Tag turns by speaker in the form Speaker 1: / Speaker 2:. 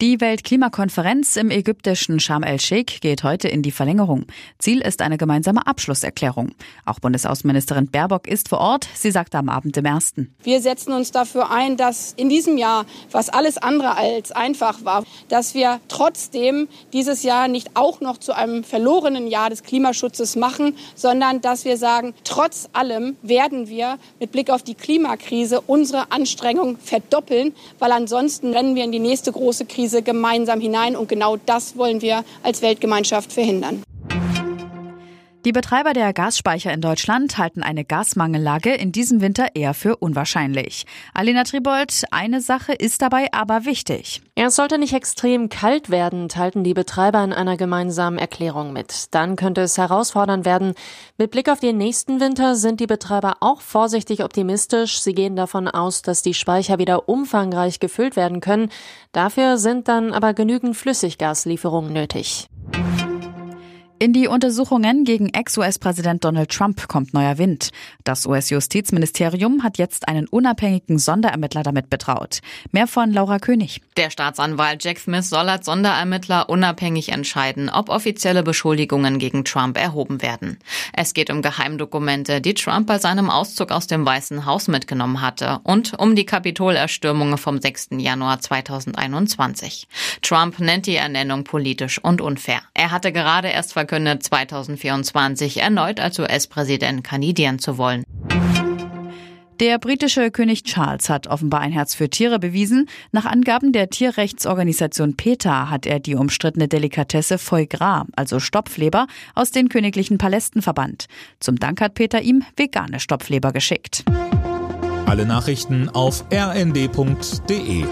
Speaker 1: Die Weltklimakonferenz im ägyptischen Sharm el-Sheikh geht heute in die Verlängerung. Ziel ist eine gemeinsame Abschlusserklärung. Auch Bundesaußenministerin Baerbock ist vor Ort. Sie sagte am Abend im ersten.
Speaker 2: Wir setzen uns dafür ein, dass in diesem Jahr, was alles andere als einfach war, dass wir trotzdem dieses Jahr nicht auch noch zu einem verlorenen Jahr des Klimaschutzes machen, sondern dass wir sagen, trotz allem werden wir mit Blick auf die Klimakrise unsere Anstrengungen verdoppeln, weil ansonsten rennen wir in die nächste große Krise Krise gemeinsam hinein. Und genau das wollen wir als Weltgemeinschaft verhindern.
Speaker 1: Die Betreiber der Gasspeicher in Deutschland halten eine Gasmangellage in diesem Winter eher für unwahrscheinlich. Alina Tribold, eine Sache ist dabei aber wichtig.
Speaker 3: Es sollte nicht extrem kalt werden, teilten die Betreiber in einer gemeinsamen Erklärung mit. Dann könnte es herausfordernd werden. Mit Blick auf den nächsten Winter sind die Betreiber auch vorsichtig optimistisch. Sie gehen davon aus, dass die Speicher wieder umfangreich gefüllt werden können. Dafür sind dann aber genügend Flüssiggaslieferungen nötig.
Speaker 1: In die Untersuchungen gegen Ex-US-Präsident Donald Trump kommt neuer Wind. Das US-Justizministerium hat jetzt einen unabhängigen Sonderermittler damit betraut. Mehr von Laura König.
Speaker 4: Der Staatsanwalt Jack Smith soll als Sonderermittler unabhängig entscheiden, ob offizielle Beschuldigungen gegen Trump erhoben werden. Es geht um Geheimdokumente, die Trump bei seinem Auszug aus dem Weißen Haus mitgenommen hatte und um die Kapitolerstürmungen vom 6. Januar 2021. Trump nennt die Ernennung politisch und unfair. Er hatte gerade erst verkündet, 2024 erneut als US-Präsident kandidieren zu wollen.
Speaker 1: Der britische König Charles hat offenbar ein Herz für Tiere bewiesen. Nach Angaben der Tierrechtsorganisation PETA hat er die umstrittene Delikatesse Foie Gras, also Stopfleber, aus den königlichen Palästen verbannt. Zum Dank hat Peter ihm vegane Stopfleber geschickt.
Speaker 5: Alle Nachrichten auf rnd.de